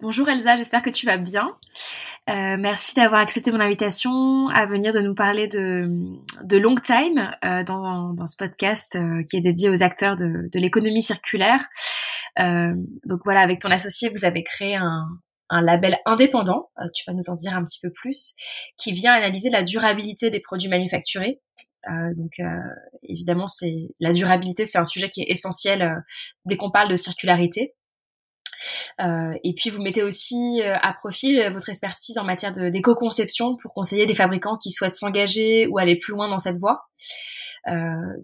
Bonjour Elsa, j'espère que tu vas bien. Euh, merci d'avoir accepté mon invitation à venir de nous parler de, de Long Time euh, dans, dans, ce podcast euh, qui est dédié aux acteurs de, de l'économie circulaire. donc voilà, avec ton associé, vous avez créé un, un label indépendant, tu vas nous en dire un petit peu plus, qui vient analyser la durabilité des produits manufacturés. donc évidemment, c'est la durabilité, c'est un sujet qui est essentiel dès qu'on parle de circularité. Euh, et puis vous mettez aussi euh, à profit euh, votre expertise en matière d'éco-conception pour conseiller des fabricants qui souhaitent s'engager ou aller plus loin dans cette voie.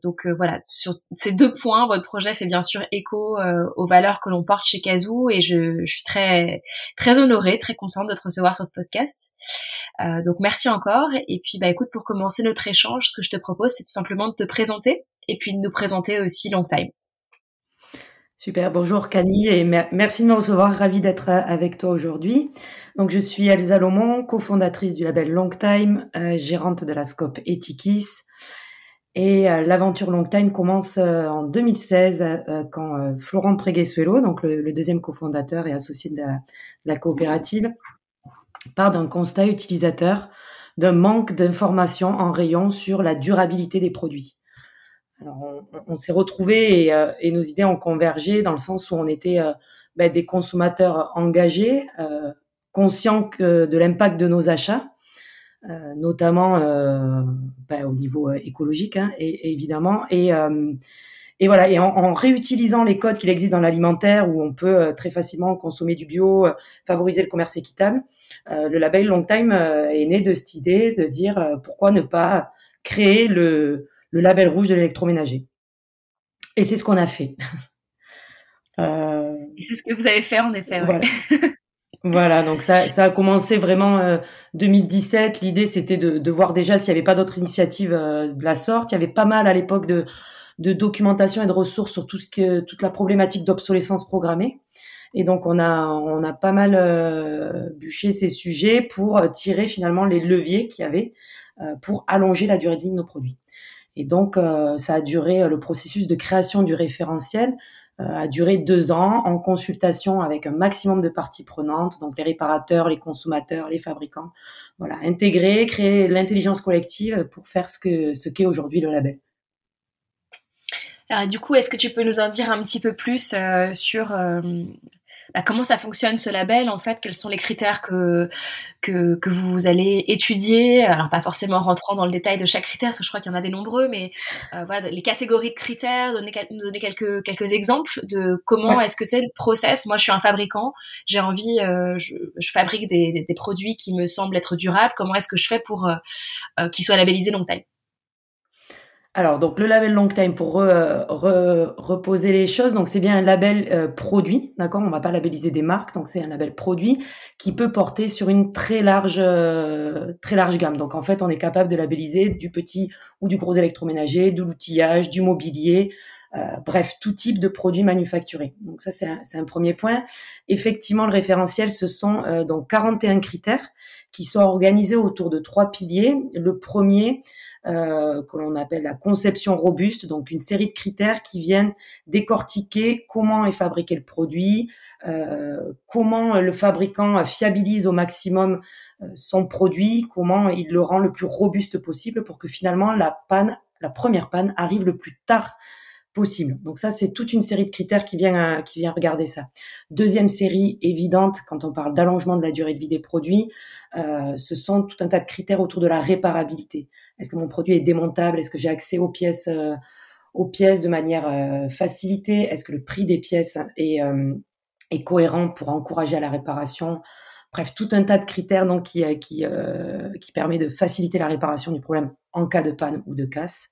donc voilà, sur ces deux points, votre projet fait bien sûr écho aux valeurs que l'on porte chez Kazoo et je, je, suis très très honorée, très contente de te recevoir sur ce podcast. donc merci encore. Et puis bah écoute, pour commencer notre échange, ce que je te propose, c'est tout simplement de te présenter et puis de nous présenter aussi Long Time. Super, bonjour Camille et merci de me recevoir, ravie d'être euh, avec toi aujourd'hui. Donc je suis Elsa Lomont, cofondatrice du label Long Time, euh, gérante de la Scope Etikis. Et euh, l'aventure Long Time commence en 2016 quand Florent Preguesuelo, donc le, deuxième cofondateur et associé de la coopérative, part d'un constat utilisateur d'un manque d'informations en rayon sur la durabilité des produits. On, s'est retrouvés euh, et, nos idées ont convergé dans le sens où on était euh, ben, des consommateurs engagés, euh, conscients de l'impact de nos achats, notamment ben, au niveau écologique, hein, évidemment. Et, voilà, et en, réutilisant les codes qu'il existe dans l'alimentaire, où on peut très facilement consommer du bio, favoriser le commerce équitable, le label Long Time est né de cette idée de dire pourquoi ne pas créer le le label rouge de l'électroménager. Et c'est ce qu'on a fait. euh... Et c'est ce que vous avez fait en effet. Voilà. voilà. donc ça, ça a commencé vraiment euh, 2017. L'idée c'était de, de, voir déjà s'il n'y avait pas d'autres initiatives euh, de la sorte. Il y avait pas mal à l'époque de, de documentation et de ressources sur tout ce que, toute la problématique d'obsolescence programmée. Et donc on a on a pas mal euh, bûché ces sujets pour tirer finalement les leviers qu'il y avait euh, pour allonger la durée de vie de nos produits. Et donc, euh, ça a duré, euh, le processus de création du référentiel euh, a duré deux ans en consultation avec un maximum de parties prenantes, donc les réparateurs, les consommateurs, les fabricants. Voilà, intégrer, créer l'intelligence collective pour faire ce ce qu'est aujourd'hui le label. Alors, du coup, est-ce que tu peux nous en dire un petit peu plus sur bah, comment ça fonctionne ce label en fait, quels sont les critères que, que, que vous allez étudier, alors pas forcément rentrant dans le détail de chaque critère, parce que je crois qu'il y en a des nombreux, mais euh, voilà, les catégories de critères, donner, nous donner quelques, quelques exemples de comment est-ce que c'est le process. Moi, je suis un fabricant, j'ai envie, euh, je, je, fabrique des, des, produits qui me semblent être durables, comment est-ce que je fais pour euh, qu'ils soient labellisés long time alors, donc le label Long Time pour reposer les choses, donc c'est bien un label euh, produit, d'accord? On va pas labelliser des marques, donc c'est un label produit qui peut porter sur une très large, euh, très large gamme. Donc en fait, on est capable de labelliser du petit ou du gros électroménager, de l'outillage, du mobilier, euh, bref, tout type de produits manufacturés. Donc ça, c'est un, un, premier point. Effectivement, le référentiel, ce sont donc 41 critères qui sont organisés autour de trois piliers. Le premier, euh, que l'on appelle la conception robuste, donc une série de critères qui viennent décortiquer comment est fabriqué le produit, euh, comment le fabricant fiabilise au maximum euh, son produit, comment il le rend le plus robuste possible pour que finalement la panne, la première panne arrive le plus tard possible. Donc ça, c'est toute une série de critères qui vient, qui vient regarder ça. Deuxième série évidente, quand on parle d'allongement de la durée de vie des produits, euh, ce sont tout un tas de critères autour de la réparabilité. Est-ce que mon produit est démontable? Est-ce que j'ai accès aux pièces, euh, aux pièces de manière euh, facilitée? Est-ce que le prix des pièces est, euh, est cohérent pour encourager à la réparation? Bref, tout un tas de critères donc qui qui qui permet de faciliter la réparation du problème en cas de panne ou de casse.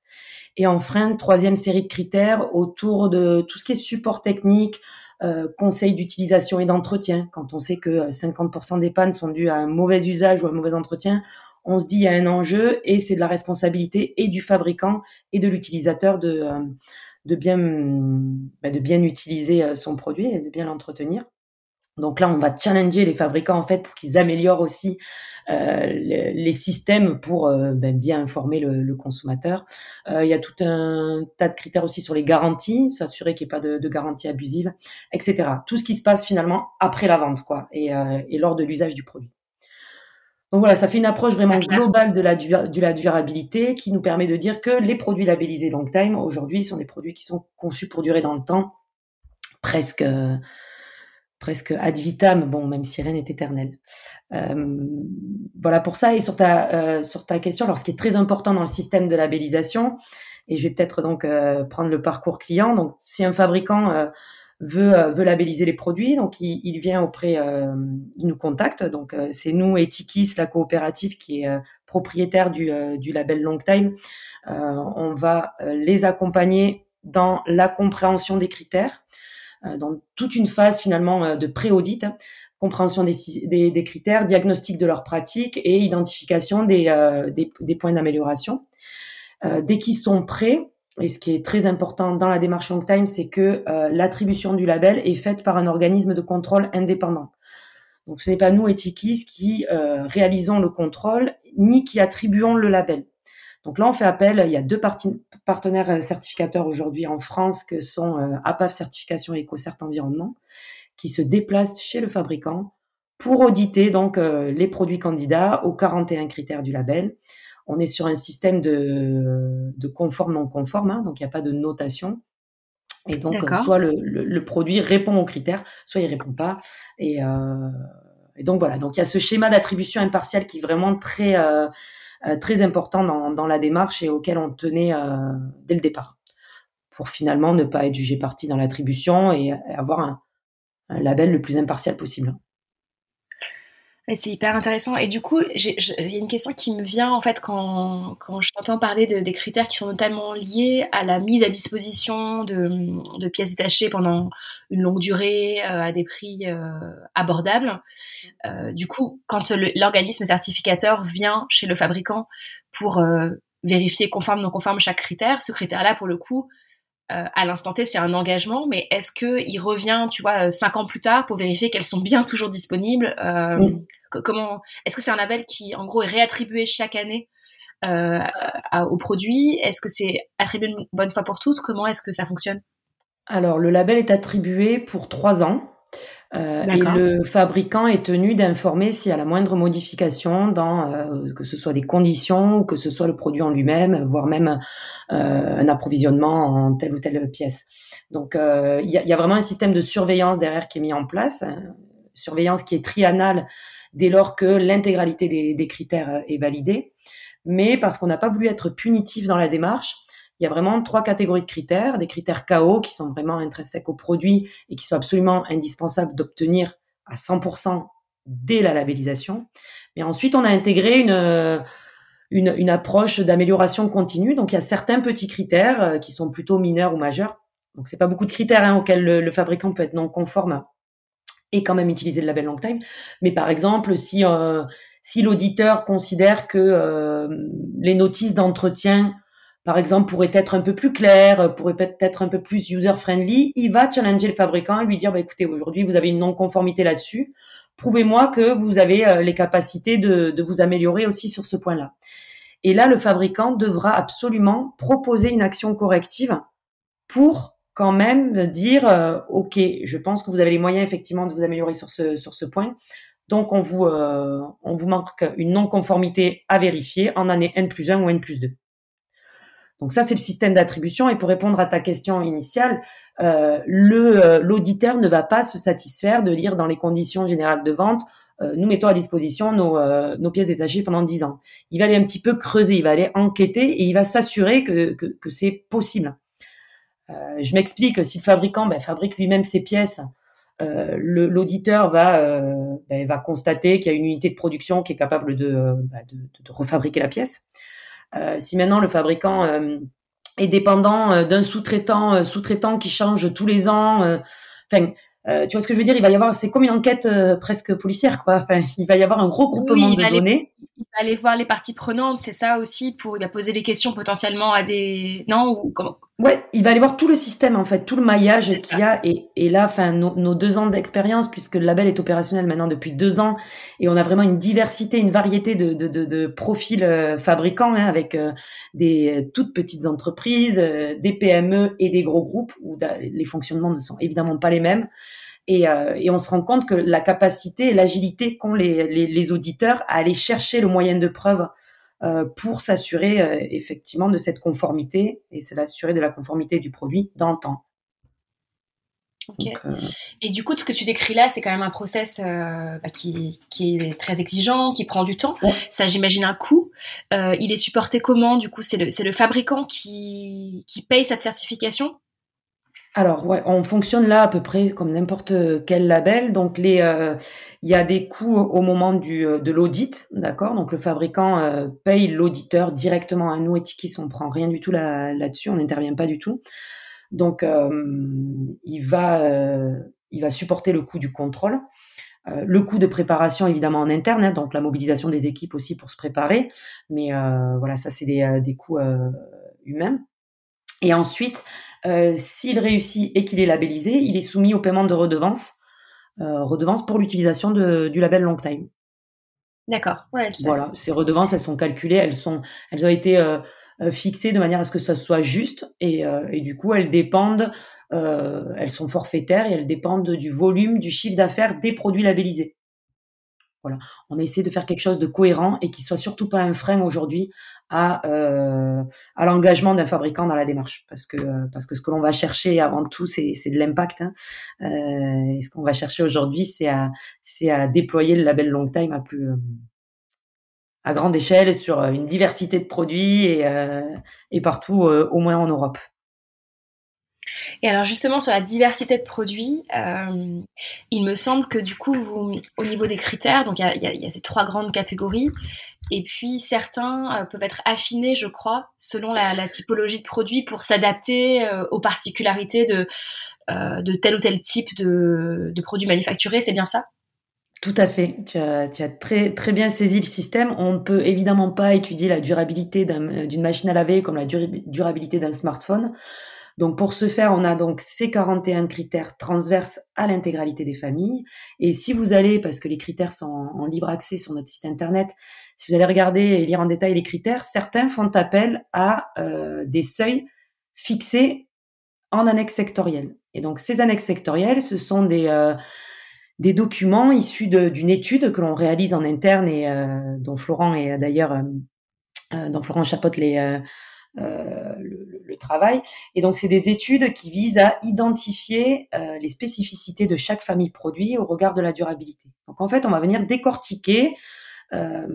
Et enfin, troisième série de critères autour de tout ce qui est support technique, euh, conseils d'utilisation et d'entretien. Quand on sait que 50% des pannes sont dues à un mauvais usage ou un mauvais entretien, on se dit il y a un enjeu et c'est de la responsabilité et du fabricant et de l'utilisateur de, euh, de, bien, bah, de bien utiliser euh, son produit et de bien l'entretenir. Donc là, on va challenger les fabricants en fait pour qu'ils améliorent aussi euh, les, systèmes pour ben, bien informer le, consommateur. Il y a tout un tas de critères aussi sur les garanties, s'assurer qu'il n'y ait pas de, de garantie abusive, etc. Tout ce qui se passe finalement après la vente, quoi, et lors de l'usage du produit. Donc voilà, ça fait une approche vraiment globale de la, de la durabilité qui nous permet de dire que les produits labellisés long time aujourd'hui sont des produits qui sont conçus pour durer dans le temps, presque presque ad vitam, bon, même si rien n'est éternel. Euh, voilà pour ça. Et sur ta, euh, sur ta question, alors ce qui est très important dans le système de labellisation, et je vais peut-être donc euh, prendre le parcours client. Donc, si un fabricant veut, veut labelliser les produits, donc il, il vient auprès, il nous contacte. Donc, c'est nous, Etikis, la coopérative qui est propriétaire du, du label Long Time. on va les accompagner dans la compréhension des critères. Euh, dans toute une phase finalement euh, de pré-audit, hein, compréhension des, des, des, critères, diagnostic de leurs pratiques et identification des, euh, des, des points d'amélioration. dès qu'ils sont prêts, et ce qui est très important dans la démarche Long Time, c'est que l'attribution du label est faite par un organisme de contrôle indépendant. Donc ce n'est pas nous, Etikis, qui réalisons le contrôle, ni qui attribuons le label. Donc là, on fait appel. Il y a deux partenaires euh, certificateurs aujourd'hui en France que sont euh, APAF Certification et EcoCert Environnement, qui se déplacent chez le fabricant pour auditer donc euh, les produits candidats aux 41 critères du label. On est sur un système de, de conforme non conforme, hein, donc il n'y a pas de notation. Et donc, soit le, produit répond aux critères, soit il répond pas. Et, et donc voilà. Donc il y a ce schéma d'attribution impartiale qui est vraiment très euh, très important dans, dans, la démarche et auquel on tenait euh, dès le départ, pour finalement ne pas être jugé parti dans l'attribution et avoir un, un label le plus impartial possible. C'est hyper intéressant. Et du coup, il y a une question qui me vient en fait quand, quand je t'entends parler de, des critères qui sont notamment liés à la mise à disposition de, de pièces détachées pendant une longue durée euh, à des prix euh, abordables. Euh, du coup, quand l'organisme certificateur vient chez le fabricant pour euh, vérifier conforme non conforme chaque critère, ce critère-là, pour le coup, euh, à l'instant T, c'est un engagement, mais est-ce que il revient, tu vois, cinq ans plus tard pour vérifier qu'elles sont bien toujours disponibles euh, Comment Est-ce que c'est un label qui, en gros, est réattribué chaque année euh, au produit? Est-ce que c'est attribué une bonne fois pour toutes? Comment est-ce que ça fonctionne? Alors, le label est attribué pour trois ans. Euh, et le fabricant est tenu d'informer s'il y a la moindre modification dans euh, que ce soit des conditions ou que ce soit le produit en lui-même, voire même euh, un approvisionnement en telle ou telle pièce. Donc il y a, y, a, vraiment un système de surveillance derrière qui est mis en place, surveillance qui est triennale dès lors que l'intégralité des, critères est validée. Mais parce qu'on n'a pas voulu être punitif dans la démarche, il y a vraiment trois catégories de critères, des critères KO qui sont vraiment intrinsèques au produit et qui sont absolument indispensables d'obtenir à 100% dès la labellisation. Mais ensuite, on a intégré une, une, une approche d'amélioration continue. Donc, il y a certains petits critères euh, qui sont plutôt mineurs ou majeurs. Donc, c'est pas beaucoup de critères hein, auxquels le, fabricant peut être non conforme et quand même utiliser le label long time. Mais par exemple, si euh, si l'auditeur considère que euh, les notices d'entretien par exemple, pourrait être un peu plus clair, pourrait peut-être un peu plus user-friendly, il va challenger le fabricant et lui dire, bah, écoutez, aujourd'hui, vous avez une non-conformité là-dessus. Prouvez-moi que vous avez euh, les capacités de, de vous améliorer aussi sur ce point-là. Et là, le fabricant devra absolument proposer une action corrective pour quand même dire, euh, OK, je pense que vous avez les moyens effectivement de vous améliorer sur ce, point. Donc, on vous, euh, on vous marque une non-conformité à vérifier en année N plus 1 ou N plus 2. Donc ça, c'est le système d'attribution. Et pour répondre à ta question initiale, euh, le euh, l'auditeur ne va pas se satisfaire de lire dans les conditions générales de vente. Nous mettons à disposition nos, nos pièces détachées pendant 10 ans. Il va aller un petit peu creuser, il va aller enquêter et il va s'assurer que, que c'est possible. Je m'explique, si le fabricant ben, fabrique lui-même ses pièces, l'auditeur va, ben, va constater qu'il y a une unité de production qui est capable de, ben, de, de refabriquer la pièce. Euh, si maintenant le fabricant euh, est dépendant euh, d'un sous-traitant, sous-traitant qui change tous les ans, enfin, tu vois ce que je veux dire? Il va y avoir, c'est comme une enquête presque policière, quoi. Enfin, il va y avoir un gros groupement de données. Il va aller voir les parties prenantes, c'est ça aussi, pour il va poser des questions potentiellement à des non ou comment? Ouais, il va aller voir tout le système en fait, tout le maillage qu'il y a et, et là, enfin nos, deux ans d'expérience puisque le label est opérationnel maintenant depuis deux ans et on a vraiment une diversité, une variété de, de, de, de profils euh, fabricants hein, avec euh, des toutes petites entreprises, euh, des PME et des gros groupes où les fonctionnements ne sont évidemment pas les mêmes. Et, et, on se rend compte que la capacité et l'agilité qu'ont les, les, les, auditeurs à aller chercher le moyen de preuve euh, pour s'assurer euh, effectivement de cette conformité et c'est l'assurer de la conformité du produit dans le temps. Ok. Euh, et du coup, ce que tu décris là, c'est quand même un process bah, qui, qui, est très exigeant, qui prend du temps. Ça, j'imagine, un coût. il est supporté comment Du coup, c'est le, le, fabricant qui, qui paye cette certification? Alors, ouais, on fonctionne là à peu près comme n'importe quel label. Donc, euh, il y a des coûts au moment euh, de l'audit, d'accord? Donc, le fabricant euh, paye l'auditeur directement à nous, Etikis. On prend rien du tout là, là-dessus, on n'intervient pas du tout. Donc, il va, il va supporter le coût du contrôle. le coût de préparation évidemment en interne, hein, donc la mobilisation des équipes aussi pour se préparer, mais voilà, ça c'est des, des coûts humains. Et ensuite, euh, s'il réussit et qu'il est labellisé, il est soumis au paiement de redevances, euh, redevances pour l'utilisation du label Long Time. D'accord. Ouais, voilà, ces redevances, elles sont calculées, elles sont, elles ont été euh, fixées de manière à ce que ça soit juste et, et du coup, elles dépendent, elles sont forfaitaires et elles dépendent du volume du chiffre d'affaires des produits labellisés. Voilà, on a essayé de faire quelque chose de cohérent et qui soit surtout pas un frein aujourd'hui à, euh, à l'engagement d'un fabricant dans la démarche, parce que parce que ce que l'on va chercher avant tout, c'est de l'impact. Hein. Euh, et ce qu'on va chercher aujourd'hui, c'est à à déployer le label long time à plus euh, à grande échelle sur une diversité de produits et, euh, et partout, euh, au moins en Europe. Et alors justement sur la diversité de produits, euh, il me semble que du coup, vous, au niveau des critères, donc il y a, ces trois grandes catégories, et puis certains euh, peuvent être affinés, je crois, selon la, typologie de produit pour s'adapter euh, aux particularités de, de tel ou tel type de, de produits manufacturés. C'est bien ça? Tout à fait. Tu as, tu as, très, très bien saisi le système. On ne peut évidemment pas étudier la durabilité d'une machine à laver comme la durabilité d'un smartphone. Donc pour ce faire, on a donc ces 41 critères transverses à l'intégralité des familles. Et si vous allez, parce que les critères sont en, libre accès sur notre site internet, si vous allez regarder et lire en détail les critères, certains font appel à euh, des seuils fixés en annexe sectorielle. Et donc ces annexes sectorielles, ce sont des euh, des documents issus d'une étude que l'on réalise en interne et euh, dont Florent est d'ailleurs dont Florent chapote les euh, le, le, travail. Et donc, c'est des études qui visent à identifier euh, les spécificités de chaque famille produit au regard de la durabilité. Donc, en fait, on va venir décortiquer euh,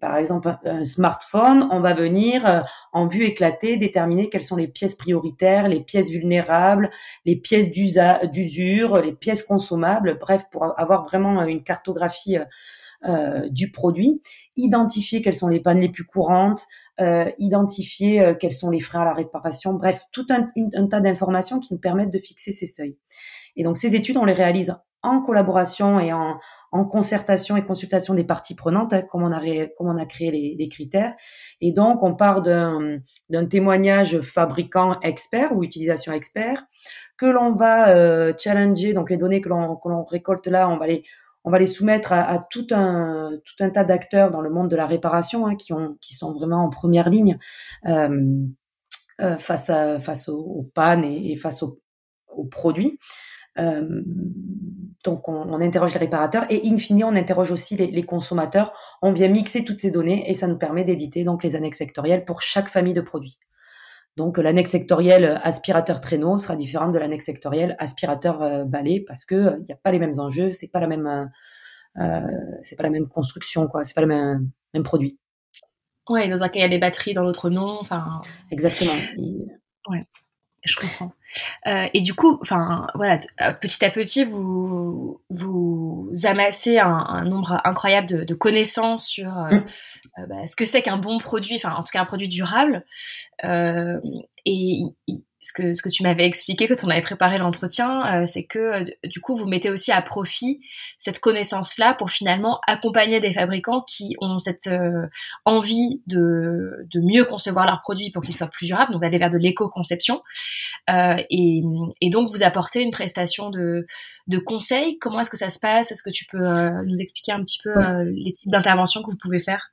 par exemple, un smartphone, on va venir euh, en vue éclatée déterminer quelles sont les pièces prioritaires, les pièces vulnérables, les pièces d'usure, les pièces consommables, bref, pour avoir vraiment une cartographie euh, du produit, identifier quelles sont les pannes les plus courantes, euh, identifier euh, quels sont les freins à la réparation, bref, tout un, tas d'informations qui nous permettent de fixer ces seuils. Et donc ces études, on les réalise en collaboration et en, concertation et consultation des parties prenantes, hein, comme, on a comme on a créé les, critères. Et donc, on part d'un témoignage fabricant expert ou utilisation expert que l'on va euh, challenger. Donc, les données que l'on récolte là, on va les on va les soumettre à, tout un tas d'acteurs dans le monde de la réparation hein, qui ont qui sont vraiment en première ligne euh, euh, face à face aux, pannes et, face aux, produits. Euh, donc on, interroge les réparateurs et in fine on interroge aussi les, les, consommateurs. On vient mixer toutes ces données et ça nous permet d'éditer donc les annexes sectorielles pour chaque famille de produits. Donc l'annexe sectorielle aspirateur traîneau sera différente de l'annexe sectorielle aspirateur euh, balai parce que il n'y a pas les mêmes enjeux, c'est pas la même euh, euh, c'est pas la même construction quoi, c'est pas le même, même produit. Ouais, dans un cas il y a des batteries, dans l'autre non, enfin. Exactement. Ouais. Je comprends. Euh, et du coup, enfin voilà, euh, petit à petit, vous vous amassez un, un nombre incroyable de, de connaissances sur euh, mm. Euh bah, ce que c'est qu'un bon produit, enfin en tout cas un produit durable. Euh, et ce que, ce que tu m'avais expliqué quand on avait préparé l'entretien, euh, c'est que euh, du coup, vous mettez aussi à profit cette connaissance-là pour finalement accompagner des fabricants qui ont cette euh, envie de, de mieux concevoir leurs produits pour qu'ils soient plus durables, donc d'aller vers de l'éco-conception. Et, et, donc, vous apportez une prestation de, de conseil. Comment est-ce que ça se passe? Est-ce que tu peux nous expliquer un petit peu les types d'interventions que vous pouvez faire?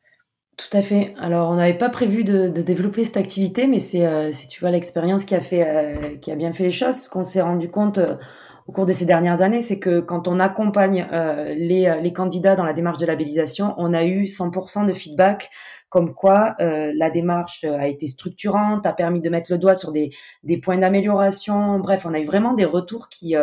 Tout à fait. Alors, on n'avait pas prévu de, développer cette activité, mais c'est, euh, tu vois, l'expérience qui a fait, euh, qui a bien fait les choses. Ce qu'on s'est rendu compte euh, au cours de ces dernières années, c'est que quand on accompagne les, les, candidats dans la démarche de labellisation, on a eu 100% de feedback comme quoi la démarche a été structurante, a permis de mettre le doigt sur des, des points d'amélioration. Bref, on a eu vraiment des retours qui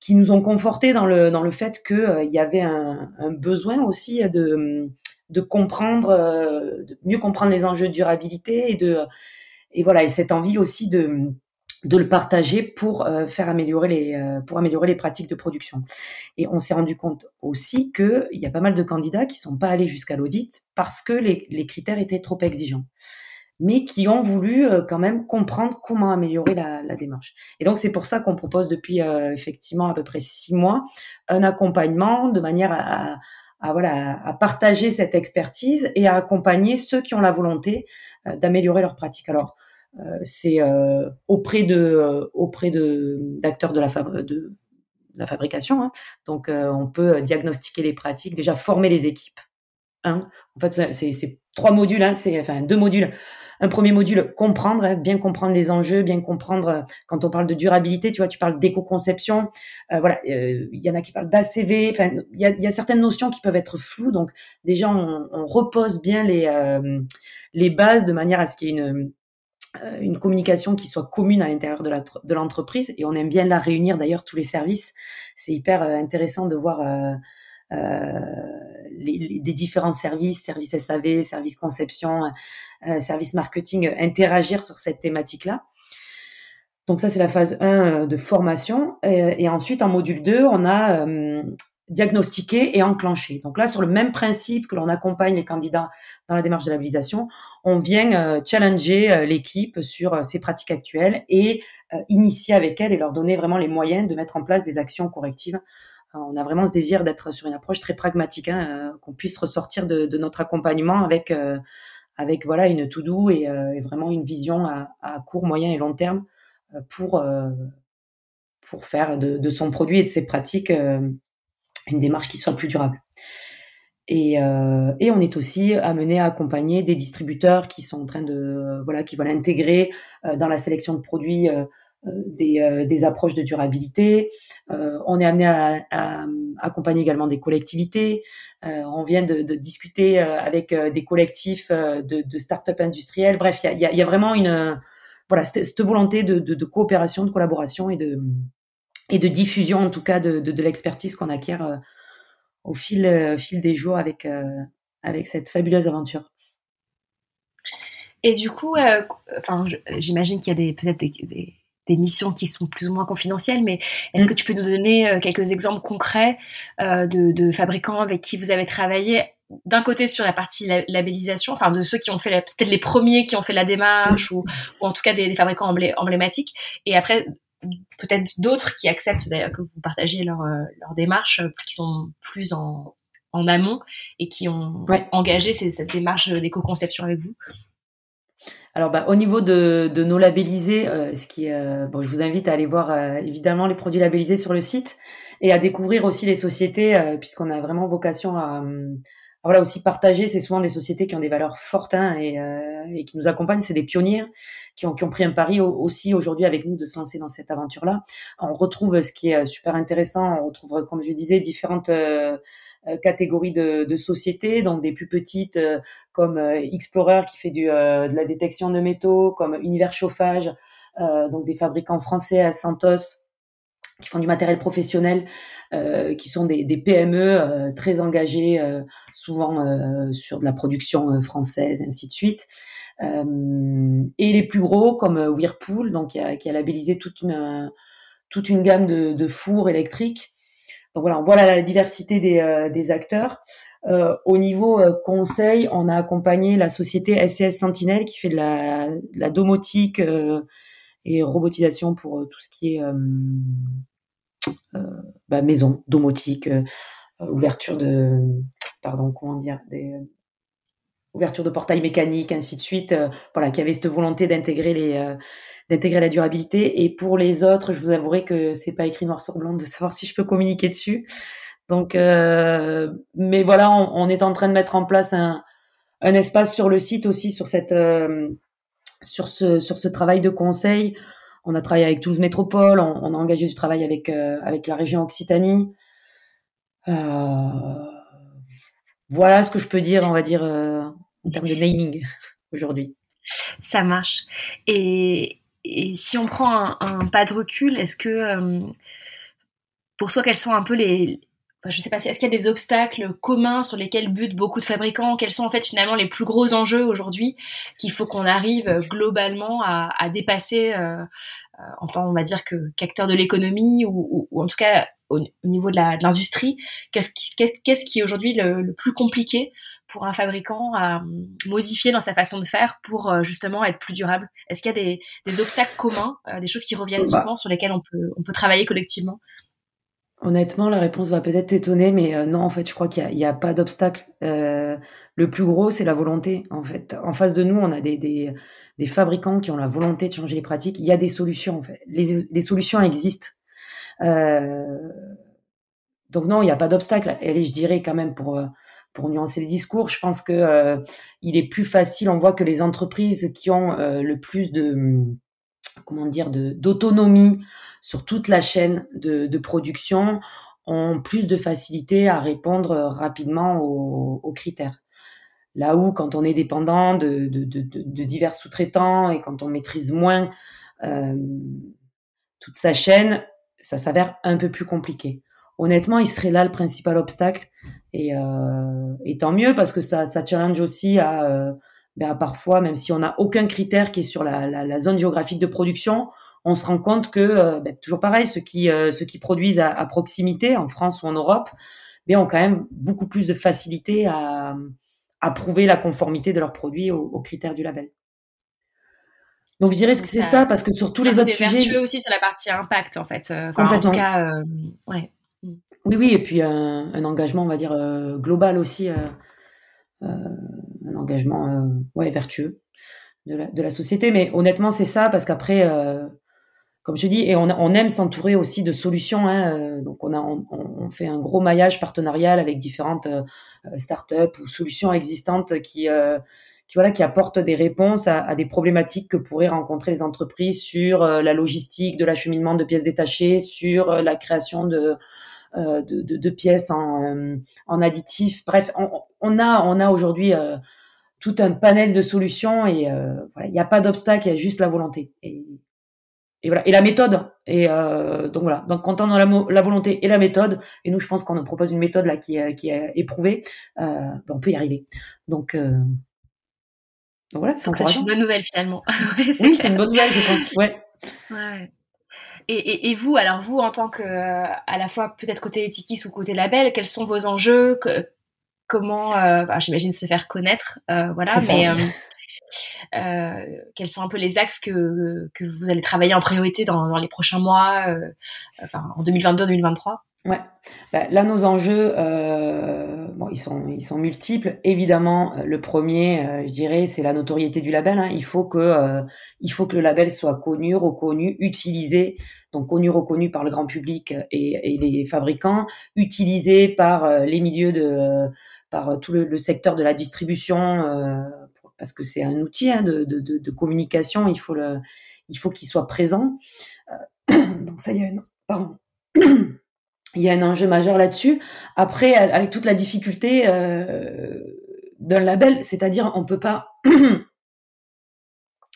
qui nous ont confortés dans le dans le fait que il y avait un, un besoin aussi de de comprendre, euh, de mieux comprendre les enjeux de durabilité et de et voilà et cette envie aussi de de le partager pour euh, faire améliorer les euh, pour améliorer les pratiques de production. Et on s'est rendu compte aussi que il y a pas mal de candidats qui sont pas allés jusqu'à l'audit parce que les, les critères étaient trop exigeants mais qui ont voulu quand même comprendre comment améliorer la, la démarche. Et donc c'est pour ça qu'on propose depuis effectivement à peu près six mois un accompagnement de manière à, à voilà à partager cette expertise et à accompagner ceux qui ont la volonté euh, d'améliorer leur pratique. Alors euh, c'est euh, auprès de auprès de d'acteurs de la de la fabrication. Hein. Donc on peut diagnostiquer les pratiques, déjà former les équipes. Hein. En fait, c'est trois modules, hein, c'est enfin deux modules un premier module, comprendre, hein, bien comprendre les enjeux, bien comprendre euh, quand on parle de durabilité, tu vois, tu parles d'éco-conception, euh, voilà, euh, il y en a qui parlent d'ACV, enfin, il y a, certaines notions qui peuvent être floues, donc déjà on, on repose bien les les bases de manière à ce qu'il y ait une une communication qui soit commune à l'intérieur de l'entreprise et on aime bien la réunir d'ailleurs tous les services. C'est hyper intéressant de voir les, des différents services, services SAV, services conception, euh, services marketing, interagir sur cette thématique-là. Donc ça, c'est la phase 1 euh, de formation. Et, ensuite, en module 2, on a diagnostiqué et enclenché. Donc là, sur le même principe que l'on accompagne les candidats dans la démarche de labellisation, on vient challenger l'équipe sur ses pratiques actuelles et initier avec elle et leur donner vraiment les moyens de mettre en place des actions correctives on a vraiment ce désir d'être sur une approche très pragmatique, hein, euh, qu'on puisse ressortir de, notre accompagnement avec euh, avec voilà une to do et, euh, vraiment une vision à, court, moyen et long terme pour pour faire de, son produit et de ses pratiques une démarche qui soit plus durable. Et, et, on est aussi amené à accompagner des distributeurs qui sont en train de voilà qui veulent intégrer dans la sélection de produits euh, des, euh, des, approches de durabilité. Euh, on est amené à, à, accompagner également des collectivités. on vient de, de discuter avec des collectifs de, de start-up industriels. Bref, il y a, y a, vraiment une voilà cette, volonté de, de, coopération, de collaboration et de et de diffusion en tout cas de, de, l'expertise qu'on acquiert au fil, au fil des jours avec, avec cette fabuleuse aventure. Et du coup, euh, enfin, j'imagine qu'il y a peut-être des, des, des missions qui sont plus ou moins confidentielles, mais est-ce mm. que tu peux nous donner euh, quelques exemples concrets euh, de, fabricants avec qui vous avez travaillé d'un côté sur la partie labellisation, enfin de ceux qui ont fait peut-être les premiers qui ont fait la démarche ou, en tout cas des, fabricants emblématiques, et après peut-être d'autres qui acceptent d'ailleurs que vous partagiez leur, euh, leur démarche, qui sont plus en, amont et qui ont engagé cette démarche d'éco-conception avec vous? Alors, bah, au niveau de, de nos labellisés, euh, ce qui, euh, bon, je vous invite à aller voir euh, évidemment les produits labellisés sur le site et à découvrir aussi les sociétés, puisqu'on a vraiment vocation à, voilà aussi partager. C'est souvent des sociétés qui ont des valeurs fortes hein, et, et, qui nous accompagnent. C'est des pionniers qui ont, qui ont pris un pari aussi aujourd'hui avec nous de se lancer dans cette aventure-là. On retrouve ce qui est super intéressant. On retrouve, comme je disais, différentes euh, catégories de, de, sociétés, donc des plus petites euh, comme euh, Explorer qui fait du, de la détection de métaux, comme Univers Chauffage, donc des fabricants français à Santos qui font du matériel professionnel, euh, qui sont des, des PME très engagés, souvent sur de la production française, ainsi de suite. et les plus gros comme Whirlpool, donc qui a, qui a labellisé toute une toute une gamme de, de fours électriques donc voilà, voilà la diversité des, euh, acteurs. Euh, au niveau euh, conseil, on a accompagné la société SCS Sentinel qui fait de la, la domotique et robotisation pour tout ce qui est bah, maison, domotique, ouverture de, pardon, comment dire, des ouverture de portails mécaniques, ainsi de suite. voilà, qui avait cette volonté d'intégrer les d'intégrer la durabilité. Et pour les autres, je vous avouerai que c'est pas écrit noir sur blanc de savoir si je peux communiquer dessus. Donc, euh, mais voilà, on, est en train de mettre en place un, un espace sur le site aussi sur cette euh, sur ce sur ce travail de conseil. On a travaillé avec Toulouse Métropole, on, a engagé du travail avec euh, avec la région Occitanie. Voilà ce que je peux dire, on va dire en termes de naming aujourd'hui. Ça marche. Et, et si on prend un, pas de recul, est-ce que pour toi, quels sont un peu les, je je sais pas, est-ce qu'il y a des obstacles communs sur lesquels butent beaucoup de fabricants? Quels sont en fait finalement les plus gros enjeux aujourd'hui qu'il faut qu'on arrive globalement à, dépasser euh, euh, en tant, on va dire, que qu'acteur de l'économie ou, en tout cas au, niveau de l'industrie Qu'est-ce qui, qu'est-ce qui est aujourd'hui le, plus compliqué pour un fabricant à modifier dans sa façon de faire pour euh, justement être plus durable? Est-ce qu'il y a des, obstacles communs, des choses qui reviennent bah. souvent sur lesquelles on peut, on peut travailler collectivement? Honnêtement, la réponse va peut-être t'étonner, mais euh, non, en fait, je crois qu'il n'y a, pas d'obstacle. Euh, le plus gros, c'est la volonté, en fait. En face de nous, on a des, des, fabricants qui ont la volonté de changer les pratiques. Il y a des solutions, en fait. Les, solutions existent. Euh, donc non, il n'y a pas d'obstacle. Et je dirais quand même pour pour nuancer le discours, je pense que il est plus facile. On voit que les entreprises qui ont le plus de comment dire de d'autonomie sur toute la chaîne de, production ont plus de facilité à répondre rapidement aux, critères. Là où, quand on est dépendant de, divers sous-traitants et quand on maîtrise moins euh, toute sa chaîne, ça s'avère un peu plus compliqué. Honnêtement, il serait là le principal obstacle. Et, euh, tant mieux parce que ça, challenge aussi euh, ben, à, parfois, même si on n'a aucun critère qui est sur la, zone géographique de production, on se rend compte que, euh, ben, toujours pareil, ceux qui, euh, ceux qui produisent à, proximité, en France ou en Europe, ben, ont quand même beaucoup plus de facilité à, à prouver la conformité de leurs produits aux, critères du label. Donc je dirais que c'est ça, parce que sur tous les autres sujets. vertueux aussi sur la partie impact, en fait. Euh, en tout cas, ouais. Mm. Oui, oui, et puis un, un engagement, on va dire, global aussi, un engagement ouais, vertueux de la, de la société. Mais honnêtement, c'est ça, parce qu'après, comme je dis, et on, on aime s'entourer aussi de solutions. Hein, euh, donc on a, on, on, fait un gros maillage partenarial avec différentes euh, startups ou solutions existantes qui, euh, qui voilà, qui apportent des réponses à, à, des problématiques que pourraient rencontrer les entreprises sur euh, la logistique, de l'acheminement de pièces détachées, sur la création de de, de, de, pièces en, en additifs. Bref, on, on a, on a aujourd'hui tout un panel de solutions et voilà, il n'y a pas d'obstacle, il y a juste la volonté. Et et voilà. Et la méthode. Et euh, donc voilà. Donc quand on a la, volonté et la méthode. Et nous je pense qu'on nous propose une méthode là qui est, qui est éprouvée. Euh, ben, on peut y arriver. Donc, euh, donc voilà c'est une bonne nouvelle finalement. Oui c'est une bonne nouvelle je pense ouais, ouais. Et, et, et, vous, alors vous, en tant que, à la fois peut-être côté étiquis ou côté label, quels sont vos enjeux? Que, Comment, euh, bah, j'imagine se faire connaître, euh, voilà, mais euh, quels sont un peu les axes que, que vous allez travailler en priorité dans, dans les prochains mois, euh, enfin en 2022-2023 Ouais. Bah, là, nos enjeux, euh, bon, ils sont, ils sont multiples. Évidemment, euh, le premier, euh, je dirais, c'est la notoriété du label. Hein. Il faut que, il faut que le label soit connu, reconnu, utilisé, donc connu, reconnu par le grand public et, les fabricants, utilisé par les milieux de, par tout le, secteur de la distribution, parce que c'est un outil hein, de, communication. Il faut il faut qu'il soit présent. donc ça, y a une, pardon. il y a un enjeu majeur là-dessus. Après, avec toute la difficulté euh, d'un label, c'est-à-dire on peut pas,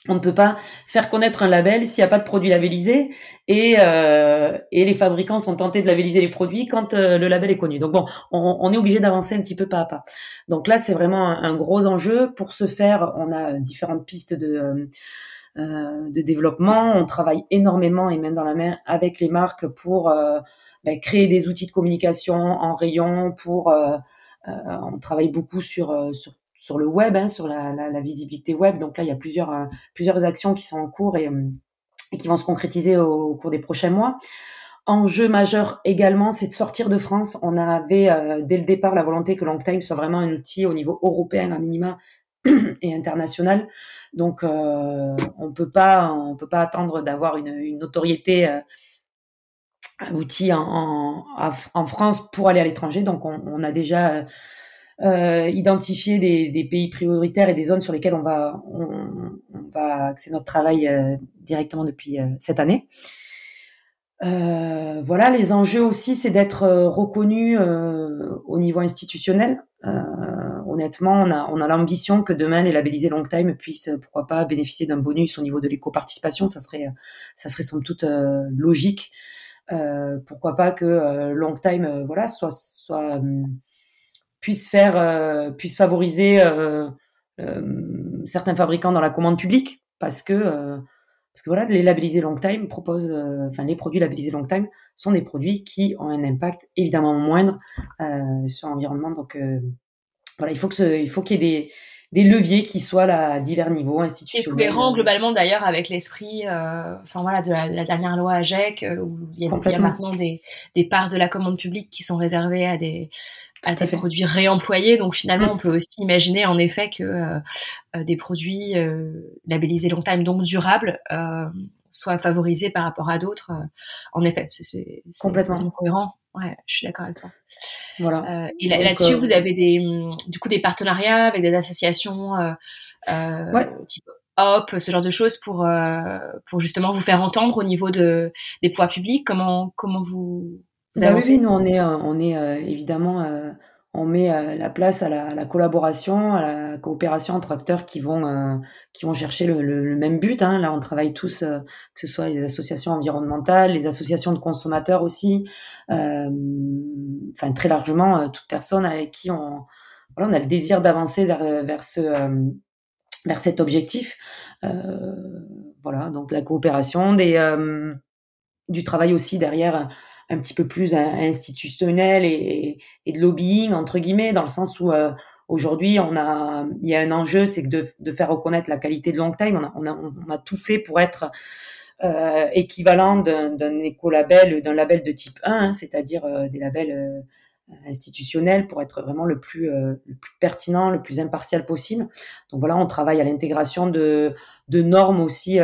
on ne peut pas faire connaître un label s'il n'y a pas de produit labellisé et, euh, et les fabricants sont tentés de labelliser les produits quand euh, le label est connu. Donc bon, on, est obligé d'avancer un petit peu pas à pas. Donc là, c'est vraiment un, gros enjeu. Pour ce faire, on a différentes pistes de euh, euh de développement. On travaille énormément et main dans la main avec les marques pour ben, créer des outils de communication en rayon pour euh, euh, on travaille beaucoup sur, euh, sur sur le web, hein, sur la, la, la, visibilité web. Donc là, il y a plusieurs plusieurs actions qui sont en cours et et qui vont se concrétiser au, cours des prochains mois. Enjeu majeur également, c'est de sortir de France. On avait dès le départ la volonté que Longtime soit vraiment un outil au niveau européen à minima et international. Donc, euh, on peut pas, on peut pas attendre d'avoir une, une, notoriété euh, outil en, France pour aller à l'étranger. Donc, on, a déjà euh, identifié des, pays prioritaires et des zones sur lesquelles on va, on, notre travail euh, directement depuis euh, cette année. Euh, voilà, les enjeux aussi, c'est d'être reconnu au niveau institutionnel. Euh, honnêtement, on a, on a l'ambition que demain les labellisés long time puissent, pourquoi pas, bénéficier d'un bonus au niveau de l'éco-participation. Ça serait, ça serait somme toute euh, logique. Euh, pourquoi pas que euh, long time, euh, voilà, soit, soit puisse faire, puisse favoriser certains fabricants dans la commande publique, parce que parce que voilà, les labellisés long time proposent, enfin les produits labellisés long time sont des produits qui ont un impact évidemment moindre sur l'environnement. Donc voilà, il faut que il faut qu'il y ait des, des leviers qui soient là, à divers niveaux institutionnels. Et cohérent globalement d'ailleurs avec l'esprit, euh, enfin voilà, de la, dernière loi AGEC euh, où il y, a, il y a maintenant des, des, parts de la commande publique qui sont réservées à des à des produits réemployés. Donc finalement, mm. on peut aussi imaginer en effet que euh, des produits euh, labellisés long time, donc durables, soient favorisés par rapport à d'autres. en effet, c'est complètement cohérent. Ouais, je suis d'accord avec toi. Voilà. Euh, et là-dessus, euh, vous avez des, hum, du coup, des partenariats avec des associations euh, ouais. type Hop, ce genre de choses pour pour justement vous faire entendre au niveau de des pouvoirs publics? Comment comment vous, vous bah oui, nous on est on est évidemment on met euh, la place à la, à la, collaboration, à la coopération entre acteurs qui vont euh, qui vont chercher le, le, même but. Hein. Là, on travaille tous, euh, que ce soit les associations environnementales, les associations de consommateurs aussi, enfin très largement toute personne avec qui on voilà, on a le désir d'avancer vers vers ce vers cet objectif. voilà, donc la coopération, des du travail aussi derrière un petit peu plus institutionnel et, de lobbying entre guillemets dans le sens où euh, aujourd'hui on a il y a un enjeu c'est de, de, faire reconnaître la qualité de long time. On a, on a, on a tout fait pour être euh, équivalent d'un écolabel d'un label de type 1 hein, c'est-à-dire euh, des labels euh, institutionnels pour être vraiment le plus le plus pertinent le plus impartial possible. Donc voilà on travaille à l'intégration de de normes aussi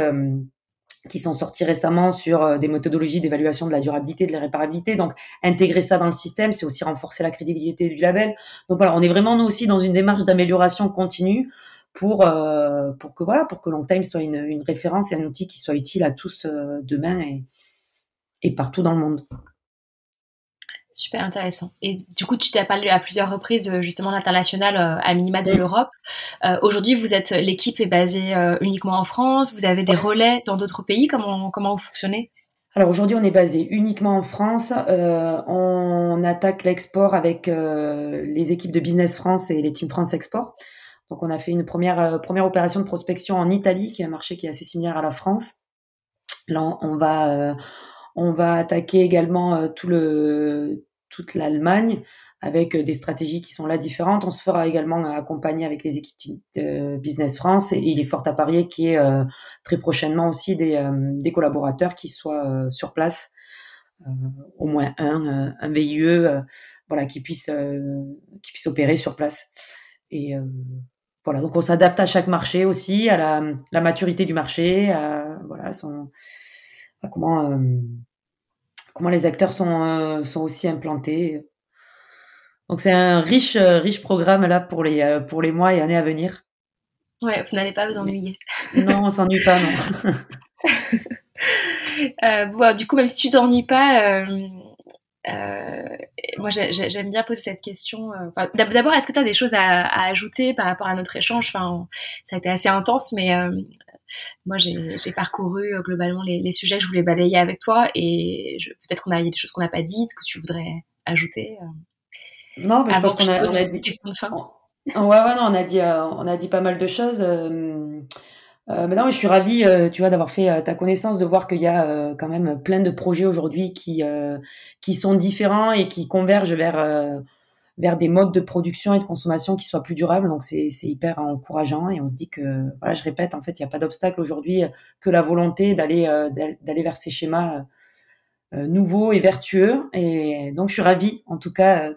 qui sont sortis récemment sur euh, des méthodologies d'évaluation de la durabilité, de la réparabilité. Donc, intégrer ça dans le système, c'est aussi renforcer la crédibilité du label. Donc voilà, on est vraiment nous aussi dans une démarche d'amélioration continue pour euh, pour que voilà, pour que Longtime soit une, une référence et un outil qui soit utile à tous euh, demain et, et partout dans le monde. Super intéressant. Et du coup, tu t'es parlé à plusieurs reprises de justement l'international euh, à minima de l'Europe. Euh, Aujourd'hui, vous êtes l'équipe est basée euh, uniquement en France. Vous avez des relais dans d'autres pays. Comment comment vous fonctionnez? Alors aujourd'hui, on est basé uniquement en France. Euh, on attaque l'export avec euh, les équipes de Business France et les Team France Export. Donc on a fait une première première opération de prospection en Italie, qui est un marché qui est assez similaire à la France. Là, on va on va attaquer également tout le toute l'Allemagne avec euh, des stratégies qui sont là différentes. On se fera également accompagner avec les équipes de Business France et il est fort à parier qu'il y ait euh, très prochainement aussi des, euh, des collaborateurs qui soient sur place, au moins un, un VIE, voilà, qui puisse, qui puisse opérer sur place. Et voilà, donc on s'adapte à chaque marché aussi, à la, maturité du marché, voilà, son, comment comment les acteurs sont, euh, sont aussi implantés. Donc c'est un riche, euh, riche programme là pour les, euh, pour les mois et années à venir. Ouais, vous n'allez pas vous ennuyer. Non, on s'ennuie pas, non. bon, du coup, même si tu t'ennuies pas, moi j'aime bien poser cette question. D'abord, est-ce que tu as des choses à, à, ajouter par rapport à notre échange? Enfin, Ça a été assez intense, mais moi, j'ai parcouru euh, globalement les, les, sujets que je voulais balayer avec toi et peut-être qu'on a, y a des choses qu'on n'a pas dites, que tu voudrais ajouter. Euh, non, mais je pense qu'on a, on a dit. Question de fin. Ouais, ouais, non, on a dit, euh, on a dit pas mal de choses. Euh, maintenant, je suis ravie, tu vois, d'avoir fait ta connaissance, de voir qu'il y a quand même plein de projets aujourd'hui qui qui sont différents et qui convergent vers vers des modes de production et de consommation qui soient plus durables. Donc c'est hyper encourageant et on se dit que, voilà, je répète, en fait, il n'y a pas d'obstacle aujourd'hui que la volonté d'aller d'aller vers ces schémas nouveaux et vertueux. Et donc je suis ravie, en tout cas,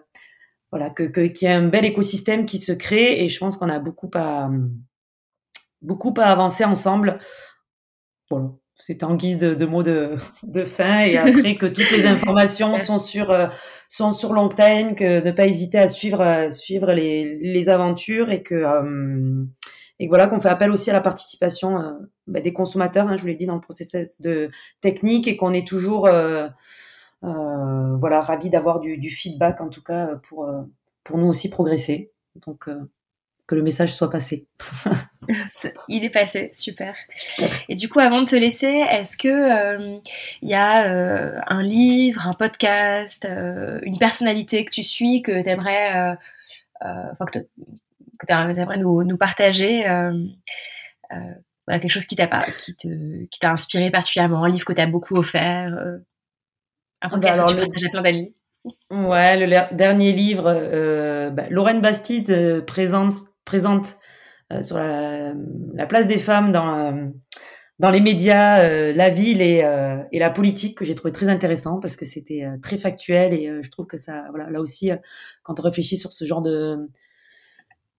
voilà, que qu'il y ait un bel écosystème qui se crée et je pense qu'on a beaucoup à beaucoup à avancer ensemble. Voilà c'était en guise de, de mots de, de, fin et après que toutes les informations sont sur euh, sont sur long time que ne pas hésiter à suivre euh, suivre les, les aventures et que euh, et voilà qu'on fait appel aussi à la participation bah, des consommateurs hein, je vous l'ai dit dans le processus de technique et qu'on est toujours voilà ravi d'avoir du, du, feedback en tout cas pour pour nous aussi progresser. Donc que le message soit passé. Il est passé, super. Et du coup, avant de te laisser, est-ce que il euh, y a euh, un livre, un podcast, euh, une personnalité que tu suis que tu aimerais, que aimerais nous, nous partager voilà, quelque chose qui t'a qui te, qui t'a inspiré particulièrement, un livre que tu as beaucoup offert, un bah, podcast alors, que tu le... plein d'amis. Ouais, le dernier livre, euh, bah, Lorraine Bastide présente présente euh, sur la, place des femmes dans, euh, dans les médias, euh, la ville et, et, la politique, que j'ai trouvé très intéressant parce que c'était très factuel et je trouve que ça, voilà, là aussi, quand on réfléchit sur ce genre de,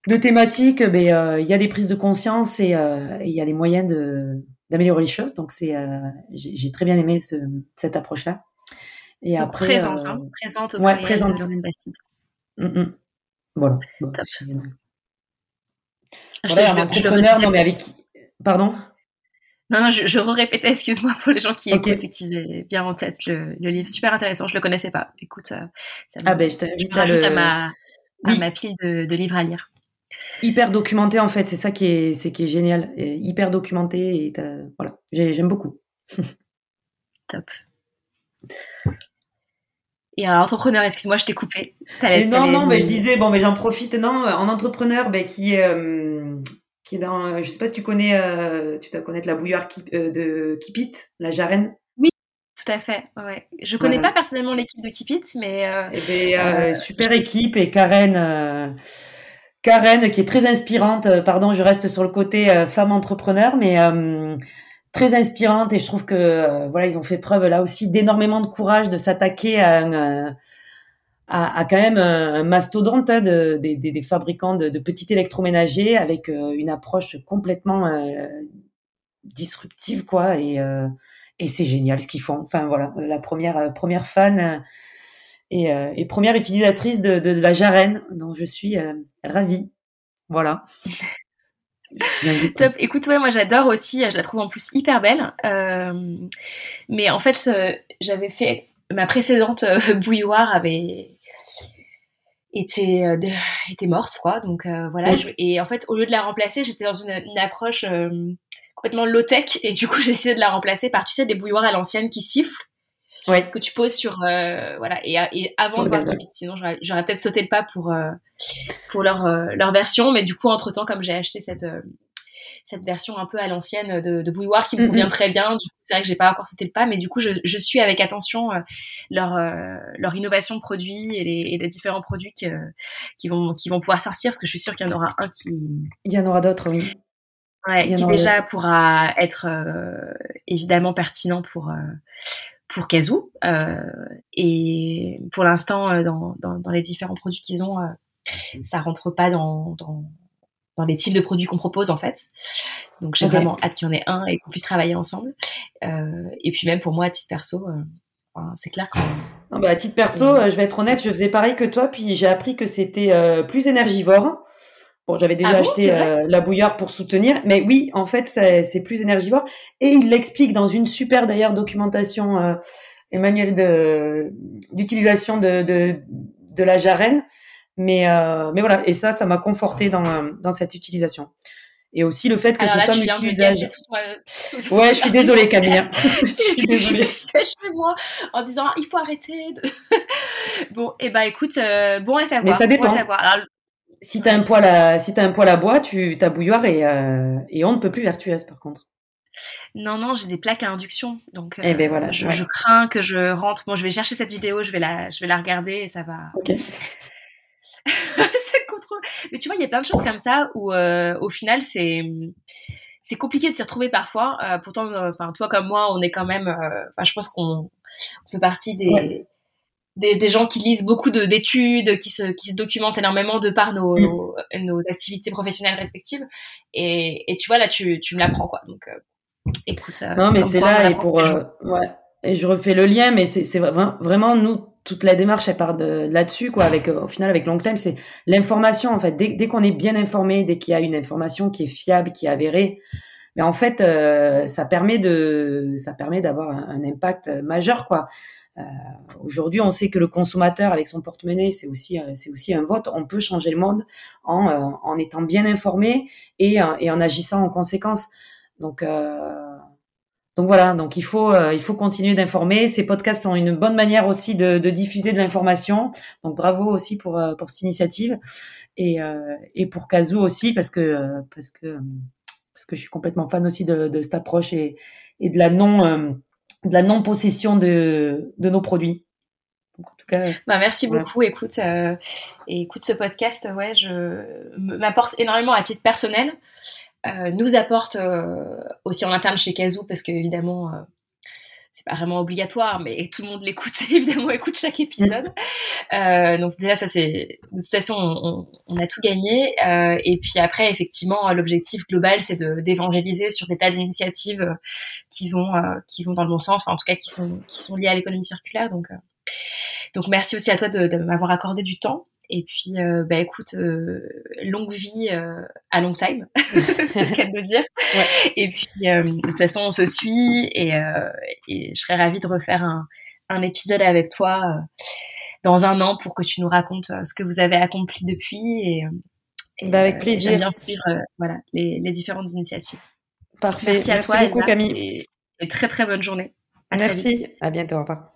de thématiques, ben, il y a des prises de conscience et il y a des moyens de, d'améliorer les choses. Donc c'est, j'ai, très bien aimé ce, cette approche-là. Et après, présente, hein, présente au ouais, présente. de Bastide. Mm, mm. Voilà. Voilà, je, un entrepreneur, non mais avec Pardon non, non, je, je répétais, excuse-moi pour les gens qui écoutent et qui aient bien en tête le, le, livre. Super intéressant, je le connaissais pas. Écoute, euh, ça ah ben, je à, le... à, ma, à ma pile de, de, livres à lire. Hyper documenté en fait, c'est ça qui est, c'est qui est génial. Et hyper documenté et voilà, j'aime beaucoup. Top. Et alors, entrepreneur, excuse-moi, je t'ai coupé. non, non, mais je disais, bon, mais j'en profite. Non, en entrepreneur, ben, qui, euh, qui est dans, je sais pas si tu connais, euh, tu dois connaître la bouilloire euh, de Kipit, la Jarenne. Oui, tout à fait. Ouais. Je connais pas personnellement l'équipe de Kipit, mais. Eh ben, super équipe et Karen. Karen, qui est très inspirante. Pardon, je reste sur le côté femme entrepreneur, mais très inspirante et je trouve que euh, voilà ils ont fait preuve là aussi d'énormément de courage de s'attaquer à, euh, à, quand même un, mastodonte hein, de, des, fabricants de, petits électroménagers avec euh, une approche complètement disruptive quoi. Et, et c'est génial ce qu'ils font. Enfin voilà la première première fan et, première utilisatrice de, de, la Jarenne dont je suis ravie. Voilà Top. Écoute, ouais, moi j'adore aussi. Je la trouve en plus hyper belle. Euh, mais en fait, j'avais fait ma précédente euh, bouilloire avait été euh, était morte, quoi. Donc voilà. et en fait, au lieu de la remplacer, j'étais dans une, une approche complètement low tech. Et du coup, j'ai essayé de la remplacer par, tu sais, des bouilloires à l'ancienne qui sifflent ouais. que tu poses sur euh, voilà et, et avant de voir Kipit sinon j'aurais peut-être sauté le pas pour euh, pour leur euh, leur version mais du coup entre temps comme j'ai acheté cette cette version un peu à l'ancienne de, de bouilloire qui me convient très bien. Du coup, c'est vrai que j'ai pas encore sauté le pas, mais du coup, je, je suis avec attention leur leur innovation de produits et les, et les différents produits qui, qui vont qui vont pouvoir sortir, parce que je suis sûre qu'il y en aura un qui. Il y en aura d'autres, oui. Ouais, qui déjà pourra être évidemment pertinent pour pour Kazoo. Euh, et pour l'instant, euh, dans, dans, dans, les différents produits qu'ils ont, euh, ça rentre pas dans, dans, dans, les types de produits qu'on propose en fait. Donc j'ai vraiment hâte qu'il y en ait un et qu'on puisse travailler ensemble. Euh, et puis même pour moi, à titre perso, euh, c'est clair que... Non, bah, à titre perso, je vais être honnête, je faisais pareil que toi, puis j'ai appris que c'était plus énergivore. Bon, j'avais déjà ah acheté euh, la bouilloire pour soutenir, mais oui, en fait, c'est plus énergivore. Et il l'explique dans une super d'ailleurs documentation, euh, Emmanuel, de d'utilisation de, de, de la jarenne. Mais euh, mais voilà, et ça, ça m'a conforté dans dans cette utilisation. Et aussi le fait que ce soit multi-usage. Ouais, je suis désolée, Camille. je suis désolée. chez moi en disant il faut arrêter. De... bon, et eh ben écoute, euh, bon à savoir. Mais ça dépend. Bon à savoir. Alors, si tu as un poêle à si as un poêle à bois, tu ta bouilloire est euh, et on ne peut plus vertueuse par contre. Non non, j'ai des plaques à induction, donc eh ben voilà, euh, je, crains que je rentre. Bon, je vais chercher cette vidéo, je vais la je vais la regarder et ça va. Mais tu vois, il y a plein de choses comme ça où, euh, au final, c'est c'est compliqué de s'y retrouver parfois. Euh, pourtant, euh, enfin, toi comme moi, on est quand même. Enfin, je pense qu'on fait partie des, des, des gens qui lisent beaucoup d'études, qui se qui se documentent énormément de par nos mm. nos, activités professionnelles respectives. Et, et tu vois là, tu tu me l'apprends quoi. Donc, écoute. non, mais c'est là et pour ouais. Et je refais le lien, mais c'est vraiment nous toute la démarche elle part de là-dessus quoi avec euh, au final avec long time c'est l'information en fait dès, dès qu'on est bien informé dès qu'il y a une information qui est fiable qui est avérée mais en fait euh, ça permet de ça permet d'avoir un, impact majeur quoi euh, aujourd'hui on sait que le consommateur avec son porte-monnaie c'est aussi c'est aussi un vote on peut changer le monde en en étant bien informé et et en agissant en conséquence donc donc voilà, donc il faut euh, il faut continuer d'informer. Ces podcasts sont une bonne manière aussi de, de diffuser de l'information. Donc bravo aussi pour euh, pour cette initiative et euh, et pour Kazoo aussi parce que parce que parce que je suis complètement fan aussi de, de cette approche et et de la non de la non possession de de nos produits. Donc, en tout cas, bah, merci beaucoup. Écoute, et écoute ce podcast, ouais, je m'apporte énormément à titre personnel. Euh, nous apporte euh, aussi en interne chez Kazoo parce que évidemment euh, c'est pas vraiment obligatoire, mais tout le monde l'écoute, évidemment, écoute chaque épisode. Euh, donc déjà, ça c'est de toute façon, on, on a tout gagné. Euh, et puis après, effectivement, l'objectif global, c'est de d'évangéliser sur des tas d'initiatives qui vont qui vont dans le bon sens, enfin, en tout cas qui sont qui sont liées à l'économie circulaire. Donc donc merci aussi à toi de, de m'avoir accordé du temps. Et puis, euh, bah, écoute, euh, longue vie euh, à long time, c'est le cas de le dire. Et puis, de toute façon, on se suit et, et, je serais ravie de refaire un, un épisode avec toi dans un an pour que tu nous racontes ce que vous avez accompli depuis et, bah, avec plaisir. bien suivre voilà, les, les, différentes initiatives. Parfait. Merci, à toi, beaucoup, Camille. Et, très très bonne journée. Merci. À bientôt. Au revoir.